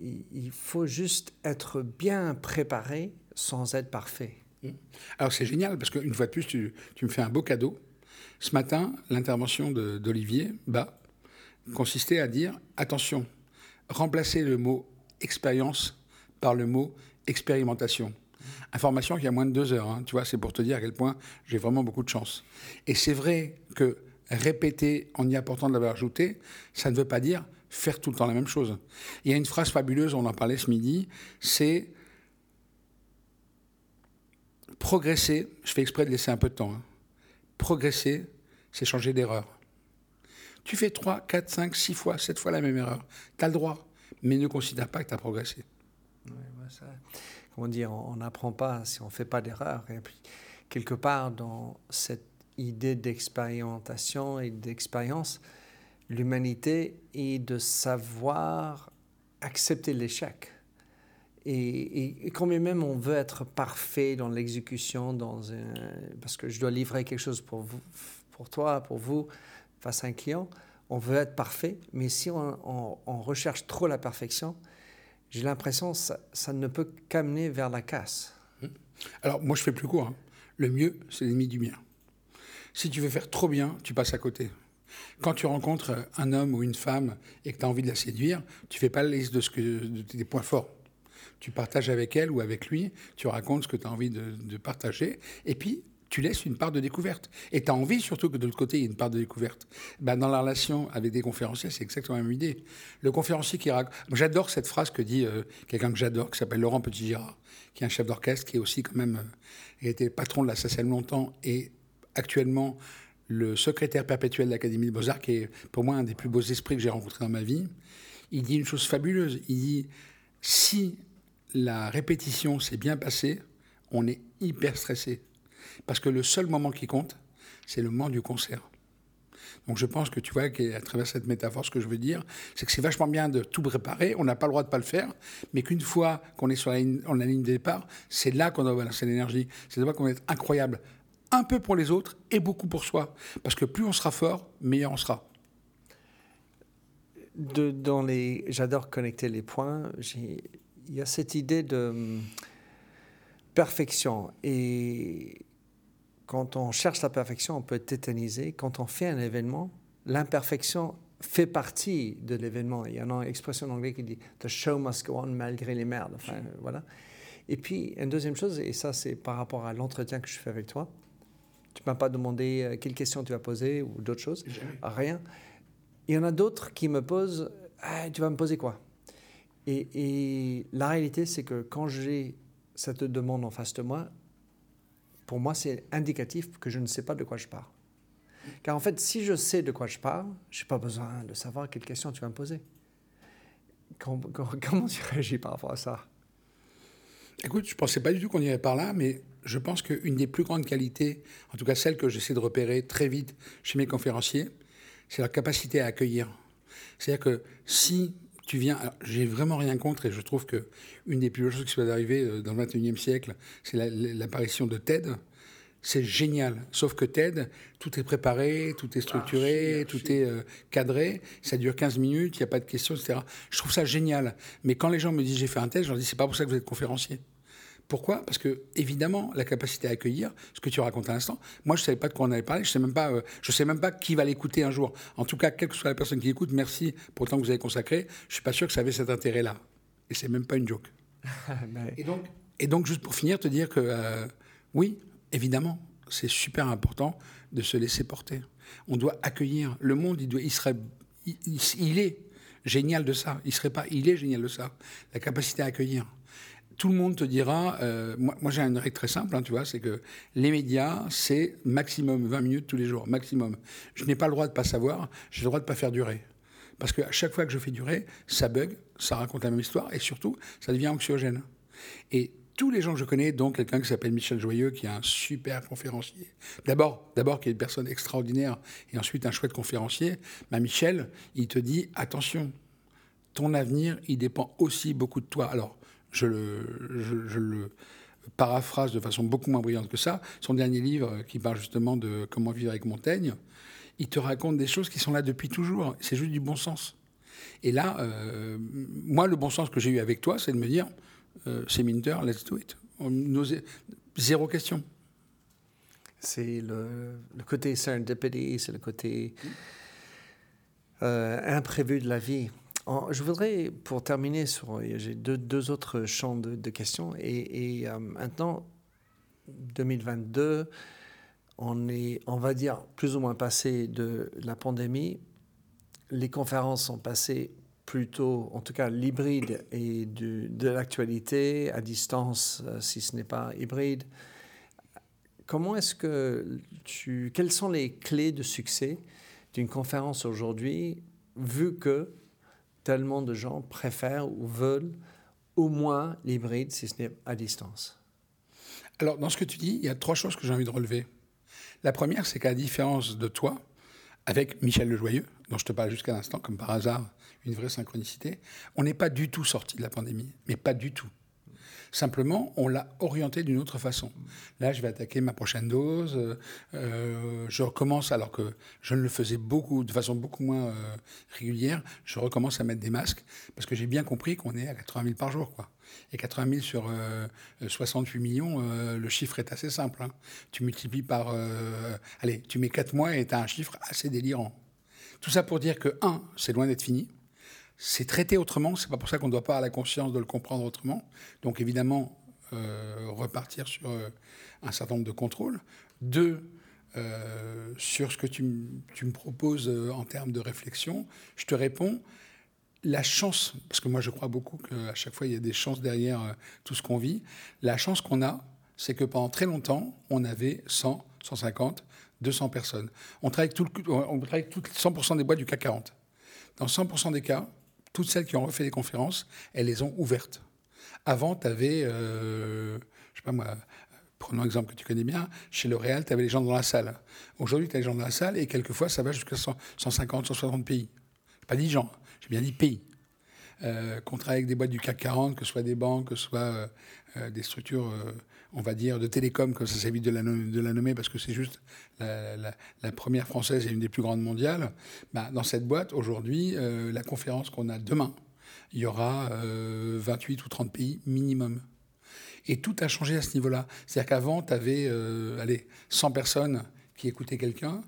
il, il faut juste être bien préparé sans être parfait. Alors c'est génial parce qu'une fois de plus, tu, tu me fais un beau cadeau. Ce matin, l'intervention d'Olivier Bas consistait à dire attention, remplacer le mot expérience par le mot expérimentation. Information qui a moins de deux heures, hein. tu vois, c'est pour te dire à quel point j'ai vraiment beaucoup de chance. Et c'est vrai que répéter en y apportant de la valeur ajoutée, ça ne veut pas dire faire tout le temps la même chose. Il y a une phrase fabuleuse, on en parlait ce midi, c'est progresser, je fais exprès de laisser un peu de temps, hein. progresser, c'est changer d'erreur. Tu fais 3, 4, 5, 6 fois, 7 fois la même erreur. Tu as le droit, mais ne considère pas que tu as progressé. Comment dire, on n'apprend pas si on ne fait pas d'erreur. Et puis, quelque part, dans cette idée d'expérimentation et d'expérience, l'humanité est de savoir accepter l'échec. Et, et, même on veut être parfait dans l'exécution, dans un, parce que je dois livrer quelque chose pour, vous, pour toi, pour vous, face à un client, on veut être parfait, mais si on, recherche trop la perfection, j'ai l'impression que ça, ne peut qu'amener vers la casse. Alors moi je fais plus court. Hein. Le mieux, c'est l'ennemi du bien. Si tu veux faire trop bien, tu passes à côté. Quand tu rencontres un homme ou une femme et que tu as envie de la séduire, tu fais pas la liste de, ce que, de tes points forts. Tu partages avec elle ou avec lui, tu racontes ce que tu as envie de, de, partager, et puis tu laisses une part de découverte. Et tu as envie surtout que de l'autre côté, il y ait une part de découverte. Ben, dans la relation avec des conférenciers, c'est exactement la même idée. Le conférencier qui raconte... J'adore cette phrase que dit euh, quelqu'un que j'adore, qui s'appelle Laurent Petit-Girard, qui est un chef d'orchestre, qui est aussi quand même... Euh, été patron de la SACEM longtemps et actuellement le secrétaire perpétuel de l'Académie de Beaux-Arts, qui est pour moi un des plus beaux esprits que j'ai rencontrés dans ma vie. Il dit une chose fabuleuse. Il dit si la répétition s'est bien passée, on est hyper stressé. Parce que le seul moment qui compte, c'est le moment du concert. Donc je pense que tu vois qu'à travers cette métaphore, ce que je veux dire, c'est que c'est vachement bien de tout préparer, on n'a pas le droit de pas le faire, mais qu'une fois qu'on est sur la ligne, de départ, c'est là qu'on doit balancer l'énergie. C'est là qu'on va être incroyable, un peu pour les autres et beaucoup pour soi. Parce que plus on sera fort, meilleur on sera. Dans les, j'adore connecter les points. Il y a cette idée de hum, perfection et quand on cherche la perfection, on peut être tétanisé. Quand on fait un événement, l'imperfection fait partie de l'événement. Il y a une expression en anglais qui dit The show must go on malgré les merdes. Enfin, voilà. Et puis, une deuxième chose, et ça, c'est par rapport à l'entretien que je fais avec toi. Tu ne m'as pas demandé euh, quelle question tu vas poser ou d'autres choses. Rien. Il y en a d'autres qui me posent ah, Tu vas me poser quoi? Et, et la réalité, c'est que quand j'ai cette demande en face de moi, pour moi, c'est indicatif que je ne sais pas de quoi je parle. Car en fait, si je sais de quoi je parle, je n'ai pas besoin de savoir quelle question tu vas me poser. Comment, tu réagis par rapport à ça? Écoute, je ne pensais pas du tout qu'on irait par là, mais je pense qu'une des plus grandes qualités, en tout cas celle que j'essaie de repérer très vite chez mes conférenciers, c'est leur capacité à accueillir. C'est-à-dire que si tu viens. J'ai vraiment rien contre et je trouve que une des plus belles choses qui soit arrivées euh, dans le 21e siècle, c'est l'apparition de TED. C'est génial. Sauf que TED, tout est préparé, tout est structuré, tout est euh, cadré. Ça dure 15 minutes, il n'y a pas de questions, etc. Je trouve ça génial. Mais quand les gens me disent j'ai fait un TED, je leur dis c'est pas pour ça que vous êtes conférencier. Pourquoi? Parce que, évidemment, la capacité à accueillir, ce que tu racontes à l'instant, moi, je ne savais pas de quoi on allait parler, je ne sais, même pas, euh, je sais même pas qui va l'écouter un jour. En tout cas, quelle que soit la personne qui écoute, merci pour le temps que vous avez consacré. Je ne suis pas sûr que ça avait cet intérêt-là. Et c'est même pas une joke. et, donc, et donc, juste pour finir, te dire que, euh, oui, évidemment, c'est super important de se laisser porter. On doit accueillir. Le monde, il, doit, il serait. il est génial de ça. Il serait pas. Il est génial de ça. La capacité à accueillir tout le monde te dira, euh, moi, j'ai une règle très simple, hein, tu vois, c'est que les médias, c'est maximum 20 minutes tous les jours, maximum. Je n'ai pas le droit de pas savoir, j'ai le droit de pas faire durer. Parce qu'à chaque fois que je fais durer, ça bug, ça raconte la même histoire, et surtout, ça devient anxiogène. Et tous les gens que je connais, dont quelqu'un qui s'appelle Michel Joyeux, qui est un super conférencier. D'abord, d'abord qui est une personne extraordinaire, et ensuite un chouette conférencier. Mais Michel, il te dit attention, ton avenir, il dépend aussi beaucoup de toi. Alors, je le, paraphrase de façon beaucoup moins brillante que ça. Son dernier livre, qui parle justement de comment vivre avec Montaigne, il te raconte des choses qui sont là depuis toujours. C'est juste du bon sens. Et là, euh, moi, le bon sens que j'ai eu avec toi, c'est de me dire, euh, c'est Minter, let's do it. zéro question. C'est le, côté serendipity, c'est le côté euh, imprévu de la vie je voudrais, pour terminer, sur, j'ai deux, autres champs de, questions. Et, euh, maintenant, 2022, on est, on va dire, plus ou moins passé de la pandémie. les conférences sont passées plutôt, en tout cas l'hybride et de l'actualité à distance, euh, si ce n'est pas hybride. Comment est-ce que tu, quelles sont les clés de succès d'une conférence aujourd'hui, vu que tellement de gens préfèrent ou veulent au moins l'hybride, si ce n'est à distance Alors, dans ce que tu dis, il y a trois choses que j'ai envie de relever. La première, c'est qu'à la différence de toi, avec Michel Lejoyeux, dont je te parle jusqu'à l'instant, comme par hasard, une vraie synchronicité, on n'est pas du tout sorti de la pandémie, mais pas du tout. Simplement, on l'a orienté d'une autre façon. Là, je vais attaquer ma prochaine dose. Euh, je recommence, alors que je ne le faisais beaucoup, de façon beaucoup moins euh, régulière, je recommence à mettre des masques parce que j'ai bien compris qu'on est à 80 000 par jour. Quoi. Et 80 000 sur 68 euh, millions, le chiffre est assez simple. Hein. Tu multiplies par... allez, tu mets 4 mois et tu as un chiffre assez délirant. Tout ça pour dire que, un, c'est loin d'être fini c'est traité autrement. C'est pas pour ça qu'on ne doit pas avoir la conscience de le comprendre autrement. Donc évidemment, euh, repartir sur euh, un certain nombre de contrôles. Deux, euh, sur ce que tu, me proposes en termes de réflexion, je te réponds la chance, parce que moi je crois beaucoup qu'à chaque fois il y a des chances derrière tout ce qu'on vit. La chance qu'on a, c'est que pendant très longtemps, on avait 100, 150, 200 personnes. On travaille tout on travaille avec 100% des boîtes du CAC 40. Dans 100% des cas, toutes celles qui ont refait des conférences, elles les ont ouvertes. Avant, tu avais, euh, je sais pas moi, prenons un exemple que tu connais bien, chez L'Oréal, tu avais les gens dans la salle. Aujourd'hui, tu as les gens dans la salle et quelquefois, ça va jusqu'à 150, 160 pays. Je pas dit gens, j'ai bien dit pays. Euh, avec des boîtes du CAC 40, que ce soit des banques, que ce soit euh, euh, des structures, euh, on va dire, de télécom, comme ça s'évite de de la nommer parce que c'est juste la, première française et une des plus grandes mondiales. Bah, dans cette boîte, aujourd'hui, la conférence qu'on a demain, il y aura 28 ou 30 pays minimum. Et tout a changé à ce niveau-là. C'est-à-dire qu'avant, tu avais allez, 100 personnes qui écoutaient quelqu'un.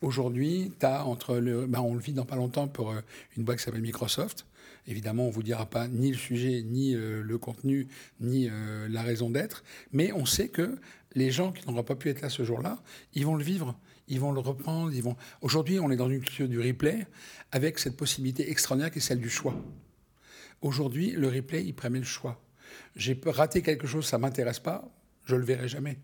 Aujourd'hui, tu entre le. Bah, on le vit dans pas longtemps pour une boîte qui s'appelle Microsoft. Évidemment, on ne vous dira pas ni le sujet, ni euh, le contenu, ni euh, la raison d'être, mais on sait que les gens qui n'auront pas pu être là ce jour-là, ils vont le vivre, ils vont le reprendre. Ils vont... Aujourd'hui, on est dans une culture du replay avec cette possibilité extraordinaire qui est celle du choix. Aujourd'hui, le replay, il permet le choix. J'ai raté quelque chose, ça m'intéresse pas, je le verrai jamais.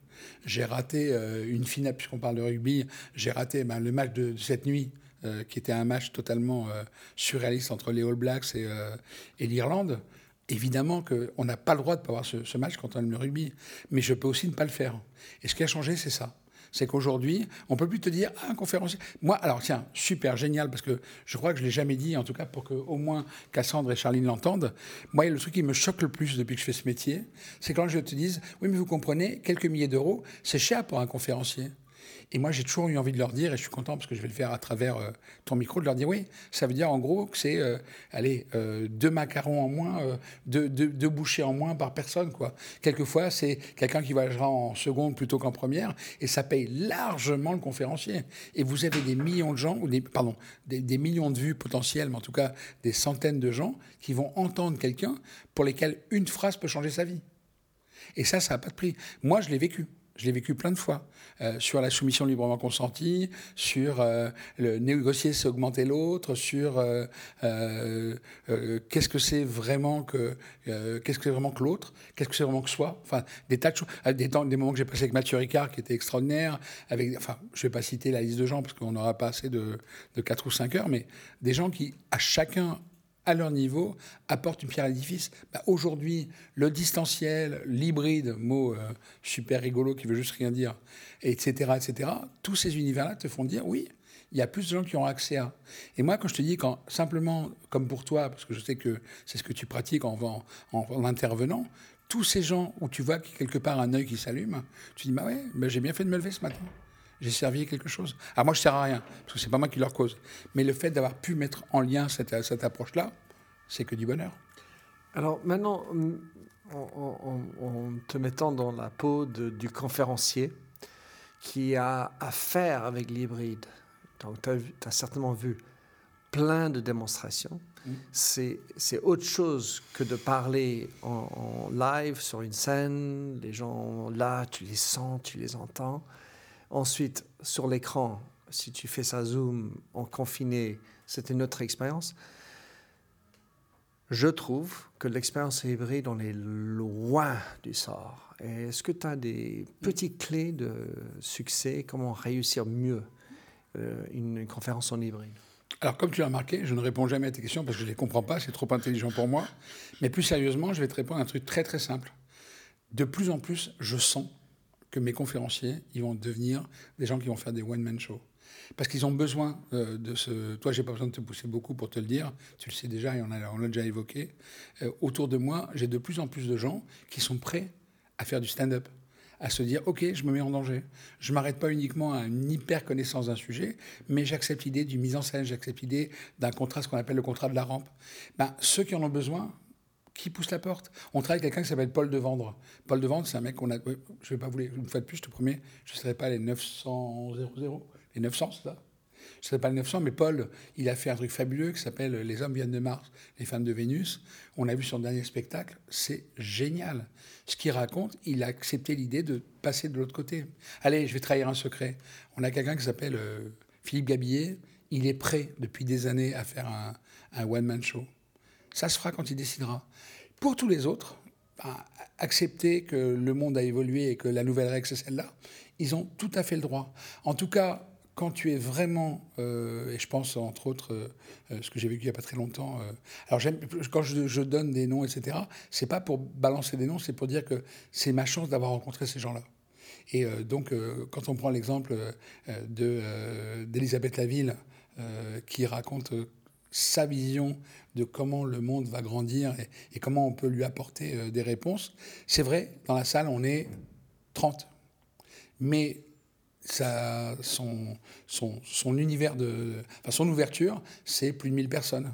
J'ai raté euh, une finale, puisqu'on parle de rugby, j'ai raté ben, le match de cette nuit euh, qui était un match totalement euh, surréaliste entre les All Blacks et, euh, l'Irlande. Évidemment qu'on n'a pas le droit de ne pas voir ce, match quand on aime le rugby, mais je peux aussi ne pas le faire. Et ce qui a changé, c'est ça c'est qu'aujourd'hui, on peut plus te dire ah, un conférencier. Moi, alors tiens, super génial parce que je crois que je l'ai jamais dit, en tout cas pour que au moins Cassandre et Charline l'entendent. Moi, le truc qui me choque le plus depuis que je fais ce métier, c'est quand je te dise oui, mais vous comprenez, quelques milliers d'euros, c'est cher pour un conférencier. Et moi, j'ai toujours eu envie de leur dire, et je suis content parce que je vais le faire à travers euh, ton micro, de leur dire oui, ça veut dire en gros que c'est, euh, allez, euh, deux macarons en moins, deux, deux, bouchées en moins par personne, quoi. Quelquefois, c'est quelqu'un qui voyagera en seconde plutôt qu'en première, et ça paye largement le conférencier. Et vous avez des millions de gens, ou des, pardon, des, des millions de vues potentielles, mais en tout cas des centaines de gens qui vont entendre quelqu'un pour lesquels une phrase peut changer sa vie. Et ça, ça n'a pas de prix. Moi, je l'ai vécu. Je l'ai vécu plein de fois. Euh, sur la soumission librement consentie, sur euh, le négocier, c'est augmenter l'autre, sur euh, qu'est-ce que c'est vraiment que qu'est-ce que c'est vraiment que l'autre, qu'est-ce que c'est vraiment que soi. Enfin, des tas de choses. Des, des moments que j'ai passés avec Mathieu Ricard qui étaient extraordinaires. Avec, enfin, je vais pas citer la liste de gens parce qu'on n'aura pas assez de, de 4 ou 5 heures, mais des gens qui, à chacun à leur niveau, apportent une pierre à l'édifice. Bah, aujourd'hui, le distanciel, l'hybride, mot euh, super rigolo qui veut juste rien dire, etc., etc., tous ces univers-là te font dire oui, il y a plus de gens qui ont accès à. Et moi, quand je te dis, quand simplement, comme pour toi, parce que je sais que c'est ce que tu pratiques en, en, intervenant, tous ces gens où tu vois quelque part un œil qui s'allume, tu dis, bah ouais, bah j'ai bien fait de me lever ce matin j'ai servi quelque chose. Alors moi, je ne sers à rien, parce que c'est pas moi qui leur cause. Mais le fait d'avoir pu mettre en lien cette, cette approche-là, c'est que du bonheur. Alors maintenant, en, te mettant dans la peau du conférencier qui a affaire avec l'hybride, donc tu as, certainement vu plein de démonstrations. Mm. C'est autre chose que de parler en, live sur une scène, les gens là, tu les sens, tu les entends. Ensuite, sur l'écran, si tu fais ça zoom en confiné, c'était notre expérience. Je trouve que l'expérience hybride, on est loin du sort. Est-ce que tu as des petites clés de succès? Comment réussir mieux euh, une conférence en hybride? Alors, comme tu l'as remarqué, je ne réponds jamais à tes questions parce que je ne les comprends pas, c'est trop intelligent pour moi. Mais plus sérieusement, je vais te répondre à un truc très très simple. De plus en plus, je sens que mes conférenciers, ils vont devenir des gens qui vont faire des one-man shows. Parce qu'ils ont besoin euh, de ce... Toi, j'ai pas besoin de te pousser beaucoup pour te le dire, tu le sais déjà et on l'a déjà évoqué. Euh, autour de moi, j'ai de plus en plus de gens qui sont prêts à faire du stand-up à se dire ok, je me mets en danger. Je m'arrête pas uniquement à une hyper connaissance d'un sujet, mais j'accepte l'idée d'une mise en scène, j'accepte l'idée d'un contrat, ce qu'on appelle le contrat de la rampe. Ben, ceux qui en ont besoin, qui poussent la porte On travaille avec quelqu'un qui s'appelle Paul Devendre. Paul Devendre, c'est un mec qu'on a. Je vais pas vous une fois de plus, je te promets, je ne serai pas les 900 00, les 900, c'est ça? Je ne sais pas le 900, mais Paul, il a fait un truc fabuleux qui s'appelle Les hommes viennent de Mars, les femmes de Vénus. On a vu son dernier spectacle, c'est génial. Ce qu'il raconte, il a accepté l'idée de passer de l'autre côté. Allez, je vais trahir un secret. On a quelqu'un qui s'appelle euh, Philippe Gabillet. Il est prêt depuis des années à faire un, one-man show. Ça se fera quand il décidera. Pour tous les autres, accepter que le monde a évolué et que la nouvelle règle, c'est celle-là, ils ont tout à fait le droit. En tout cas, quand tu es vraiment, euh, et je pense entre autres, euh, euh, ce que j'ai vécu il n'y a pas très longtemps, alors quand je, donne des noms, etc., c'est pas pour balancer des noms, c'est pour dire que c'est ma chance d'avoir rencontré ces gens-là. Et donc, quand on prend l'exemple d'Elisabeth Laville, qui raconte sa vision de comment le monde va grandir et, comment on peut lui apporter des réponses, c'est vrai, dans la salle, on est 30. Mais ça, son, univers de, enfin, son ouverture, c'est plus de 1000 personnes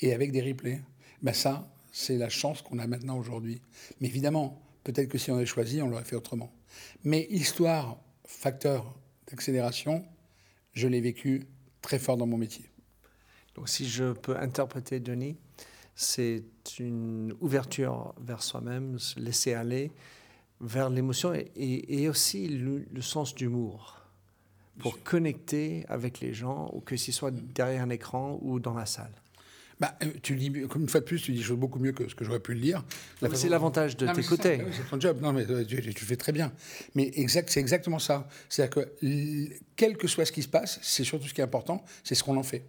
et avec des replays. Ben ça, c'est la chance qu'on a maintenant aujourd'hui. Mais évidemment, peut-être que si on avait choisi, on l'aurait fait autrement. Mais histoire, facteur d'accélération, je l'ai vécu très fort dans mon métier. Donc, si je peux interpréter, Denis, c'est une ouverture vers soi-même, se laisser aller, vers l'émotion et, aussi le, sens d'humour pour connecter avec les gens, ou que ce soit derrière un écran ou dans la salle. Bah, euh, tu dis, comme une fois de plus, tu dis choses beaucoup mieux que ce que j'aurais pu le dire. C'est l'avantage de t'écouter. C'est ton job. Non, mais euh, tu, tu, fais très bien. Mais exact, c'est exactement ça. C'est-à-dire que, quel que soit ce qui se passe, c'est surtout ce qui est important, c'est ce qu'on en fait.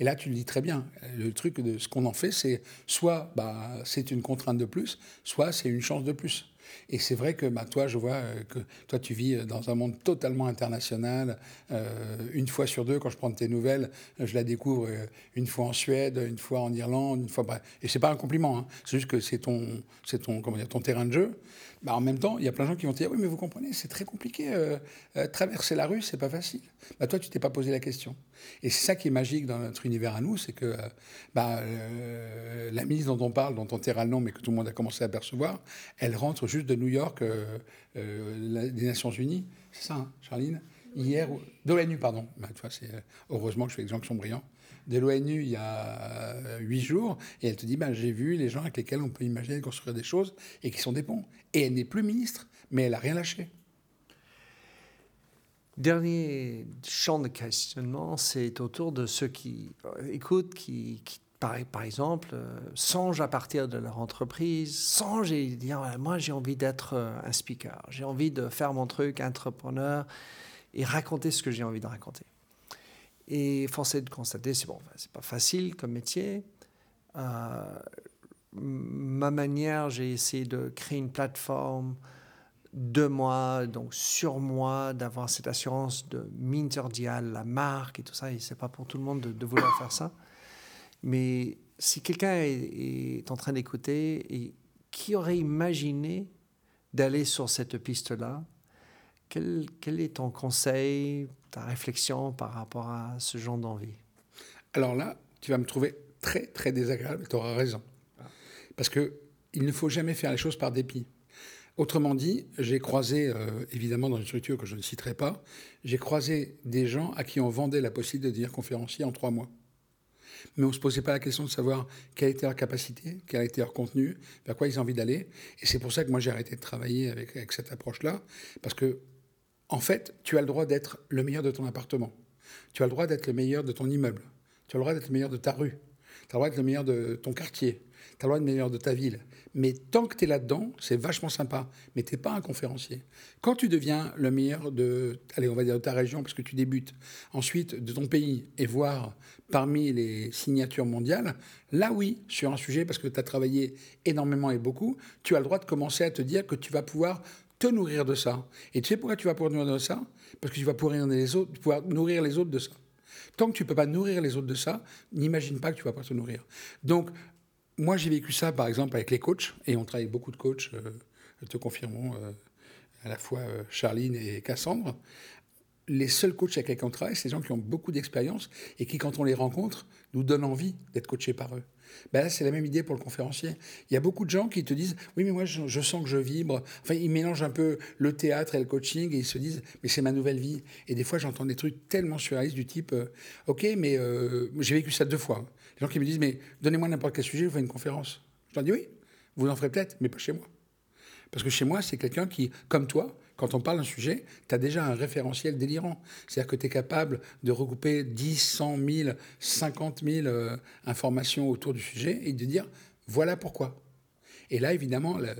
Et là, tu le dis très bien. Le truc de ce qu'on en fait, c'est soit bah, c'est une contrainte de plus, soit c'est une chance de plus. Et c'est vrai que bah, toi, je vois euh, que toi, tu vis dans un monde totalement international. Euh, une fois sur deux, quand je prends tes nouvelles, je la découvre euh, une fois en Suède, une fois en Irlande, une fois. Bah, et c'est pas un compliment. Hein. C'est juste que c'est ton, ton, ton terrain de jeu. Bah, en même temps, il y a plein de gens qui vont te dire oui, mais vous comprenez, c'est très compliqué. traverser la rue, c'est pas facile. Bah, toi, tu t'es pas posé la question. Et c'est ça qui est magique dans notre univers à nous, c'est que bah, la ministre dont on parle, dont on taira le nom, mais que tout le monde a commencé à percevoir, elle rentre juste de New York, euh, euh, des Nations Unies. C'est ça, hein, Charline? Hier, de l'ONU, pardon. Bah, euh, heureusement que je fais des gens qui sont brillants. De l'ONU, il y a huit jours, et elle te dit bah, j'ai vu les gens avec lesquels on peut imaginer construire des choses et qui sont des ponts. Et elle n'est plus ministre, mais elle n'a rien lâché. Dernier champ de questionnement, c'est autour de ceux qui écoutent, qui, par, exemple, euh, songe à partir de leur entreprise, songe et dire moi j'ai envie d'être euh, un speaker, j'ai envie de faire mon truc entrepreneur et raconter ce que j'ai envie de raconter. Et force est de constater, c'est bon, c'est pas facile comme métier. Euh, ma manière, j'ai essayé de créer une plateforme de moi, donc sur moi, d'avoir cette assurance de Minterdial, la marque et tout ça. Et c'est pas pour tout le monde de vouloir faire ça. Mais si quelqu'un est, en train d'écouter qui aurait imaginé d'aller sur cette piste-là, quel, est ton conseil, ta réflexion par rapport à ce genre d'envie? Alors là, tu vas me trouver très très désagréable, tu auras raison. Parce que il ne faut jamais faire les choses par dépit. Autrement dit, j'ai croisé, euh, évidemment dans une structure que je ne citerai pas, j'ai croisé des gens à qui on vendait la possibilité de devenir conférencier en trois mois mais on ne se posait pas la question de savoir quelle était leur capacité, quel était leur contenu, vers quoi ils ont envie d'aller. Et c'est pour ça que moi j'ai arrêté de travailler avec, avec cette approche-là, parce que, en fait, tu as le droit d'être le meilleur de ton appartement. Tu as le droit d'être le meilleur de ton immeuble. Tu as le droit d'être le meilleur de ta rue. Tu as le droit d'être le meilleur de ton quartier. Tu as le droit d'être le meilleur de ta ville. Mais tant que tu es là-dedans, c'est vachement sympa. Mais tu n'es pas un conférencier. Quand tu deviens le meilleur de, allez, on va dire de ta région, parce que tu débutes, ensuite de ton pays, et voir parmi les signatures mondiales, là oui, sur un sujet, parce que tu as travaillé énormément et beaucoup, tu as le droit de commencer à te dire que tu vas pouvoir te nourrir de ça. Et tu sais pourquoi tu vas pouvoir nourrir de ça? Parce que tu vas pouvoir nourrir les autres, pouvoir nourrir les autres de ça. Tant que tu ne peux pas nourrir les autres de ça, n'imagine pas que tu vas pas te nourrir. Donc, moi, j'ai vécu ça, par exemple, avec les coachs, et on travaille avec beaucoup de coachs, euh, te confirmons, euh, à la fois euh, Charline et Cassandre. Les seuls coachs avec lesquels on travaille, c'est des gens qui ont beaucoup d'expérience et qui, quand on les rencontre, nous donnent envie d'être coachés par eux. Ben là, c'est la même idée pour le conférencier. Il y a beaucoup de gens qui te disent Oui, mais moi, je, sens que je vibre. Enfin, ils mélangent un peu le théâtre et le coaching et ils se disent Mais c'est ma nouvelle vie. Et des fois, j'entends des trucs tellement surréalistes du type Ok, mais j'ai vécu ça deux fois. Les gens qui me disent, mais donnez-moi n'importe quel sujet, je fais une conférence. Je leur dis, oui, vous en ferez peut-être, mais pas chez moi. Parce que chez moi, c'est quelqu'un qui, comme toi, quand on parle d'un sujet, tu as déjà un référentiel délirant. C'est-à-dire que tu es capable de regrouper 10, 100 000, 50 000 informations autour du sujet et de dire, voilà pourquoi. Et là, évidemment, la,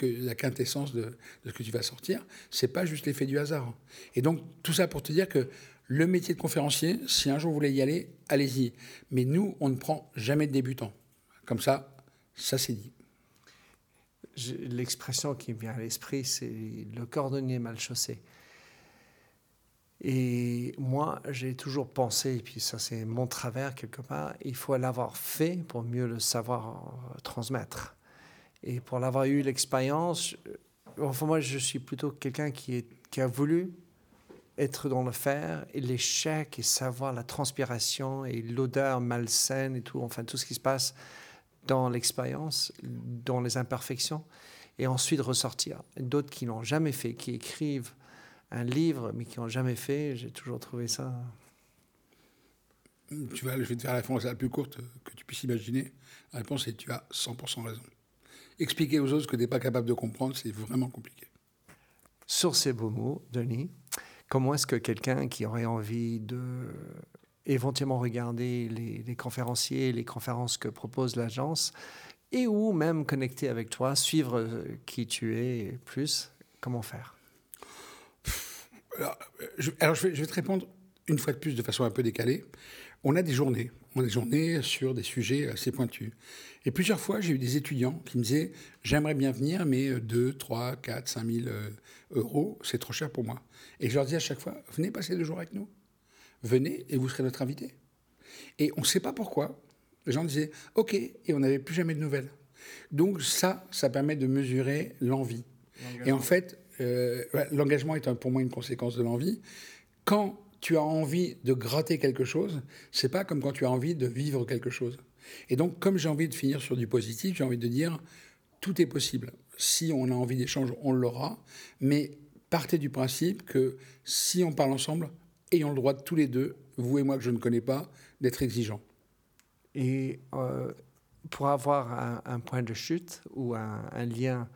la quintessence de, de, ce que tu vas sortir, c'est pas juste l'effet du hasard. Et donc, tout ça pour te dire que le métier de conférencier, si un jour vous voulez y aller, allez-y. Mais nous, on ne prend jamais de débutants. Comme ça, ça c'est dit. L'expression qui me vient à l'esprit, c'est le cordonnier mal chaussé. Et moi, j'ai toujours pensé, et puis ça c'est mon travers quelque part, il faut l'avoir fait pour mieux le savoir transmettre. Et pour l'avoir eu l'expérience, euh, enfin moi je suis plutôt quelqu'un qui, qui a voulu être dans le faire et l'échec et savoir la transpiration et l'odeur malsaine et tout, enfin tout ce qui se passe dans l'expérience, dans les imperfections, et ensuite ressortir. D'autres qui n'ont jamais fait, qui écrivent un livre mais qui n'ont jamais fait, j'ai toujours trouvé ça. Tu vas, je vais te faire la réponse la plus courte que tu puisses imaginer. La réponse est tu as 100% raison. Expliquer aux autres ce que tu n'es pas capable de comprendre, c'est vraiment compliqué. Sur ces beaux mots, Denis, Comment est-ce que quelqu'un qui aurait envie de éventuellement regarder les, conférenciers, les conférences que propose l'agence, et ou même connecter avec toi, suivre euh, qui tu es plus, comment faire? Alors je, alors, je, vais, je vais te répondre une fois de plus de façon un peu décalée. On a des journées, on a des journées sur des sujets assez pointus. Et plusieurs fois, j'ai eu des étudiants qui me disaient J'aimerais bien venir, mais 2, 3, 4, 5 000 euros, c'est trop cher pour moi. Et je leur dis à chaque fois Venez passer deux jours avec nous. Venez et vous serez notre invité. Et on ne sait pas pourquoi. Les gens disaient OK, et on n'avait plus jamais de nouvelles. Donc, ça, ça permet de mesurer l'envie. Et en fait, euh, l'engagement est pour moi une conséquence de l'envie. Quand tu as envie de gratter quelque chose, c'est pas comme quand tu as envie de vivre quelque chose. Et donc, comme j'ai envie de finir sur du positif, j'ai envie de dire tout est possible. Si on a envie d'échange, on l'aura. Mais partez du principe que si on parle ensemble, ayons le droit de tous les deux, vous et moi que je ne connais pas, d'être exigeants. Et euh, pour avoir un, point de chute ou un, un lien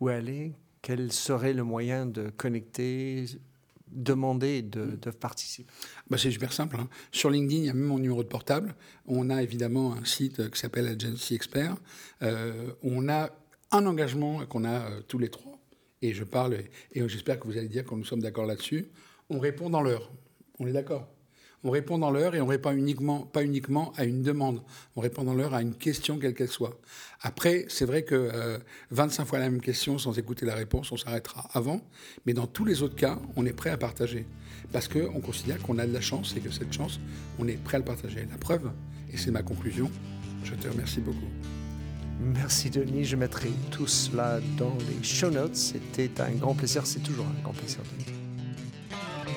où aller, quel serait le moyen de connecter demander de, de participer? Bah C'est super simple. Hein. Sur LinkedIn, il y a même mon numéro de portable. On a évidemment un site qui s'appelle Agency Expert. Euh, on a un engagement qu'on a euh, tous les trois. Et je parle, et j'espère que vous allez dire que nous sommes d'accord là-dessus. On répond dans l'heure. On est d'accord on répond dans l'heure et on répond pas uniquement à une demande, on répond dans l'heure à une question quelle qu'elle soit. Après, c'est vrai que 25 euh, fois la même question sans écouter la réponse, on s'arrêtera avant, mais dans tous les autres cas, on est prêt à partager. Parce qu'on considère qu'on a de la chance et que cette chance, on est prêt à le partager. La preuve, et c'est ma conclusion, je te remercie beaucoup. Merci Denis, je mettrai tout cela dans les show notes. C'était un grand plaisir, c'est toujours un grand plaisir Denis.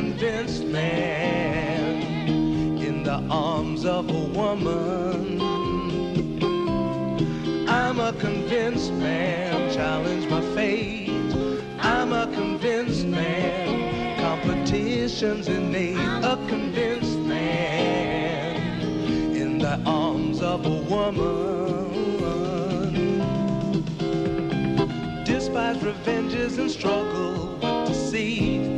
convinced man in the arms of a woman. I'm a convinced man, challenge my fate. I'm a convinced man, competition's innate. A convinced man in the arms of a woman. Despise revenges and struggle with deceit.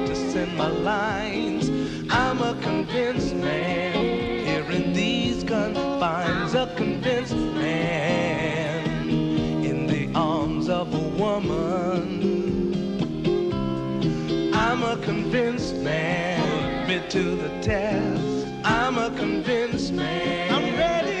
lines. I'm a convinced man hearing these confines. A convinced man in the arms of a woman. I'm a convinced man, admit to the test. I'm a convinced man. I'm ready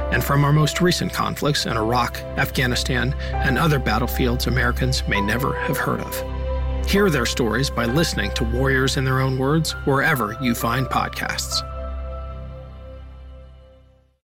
and from our most recent conflicts in Iraq, Afghanistan, and other battlefields Americans may never have heard of. Hear their stories by listening to Warriors in Their Own Words wherever you find podcasts.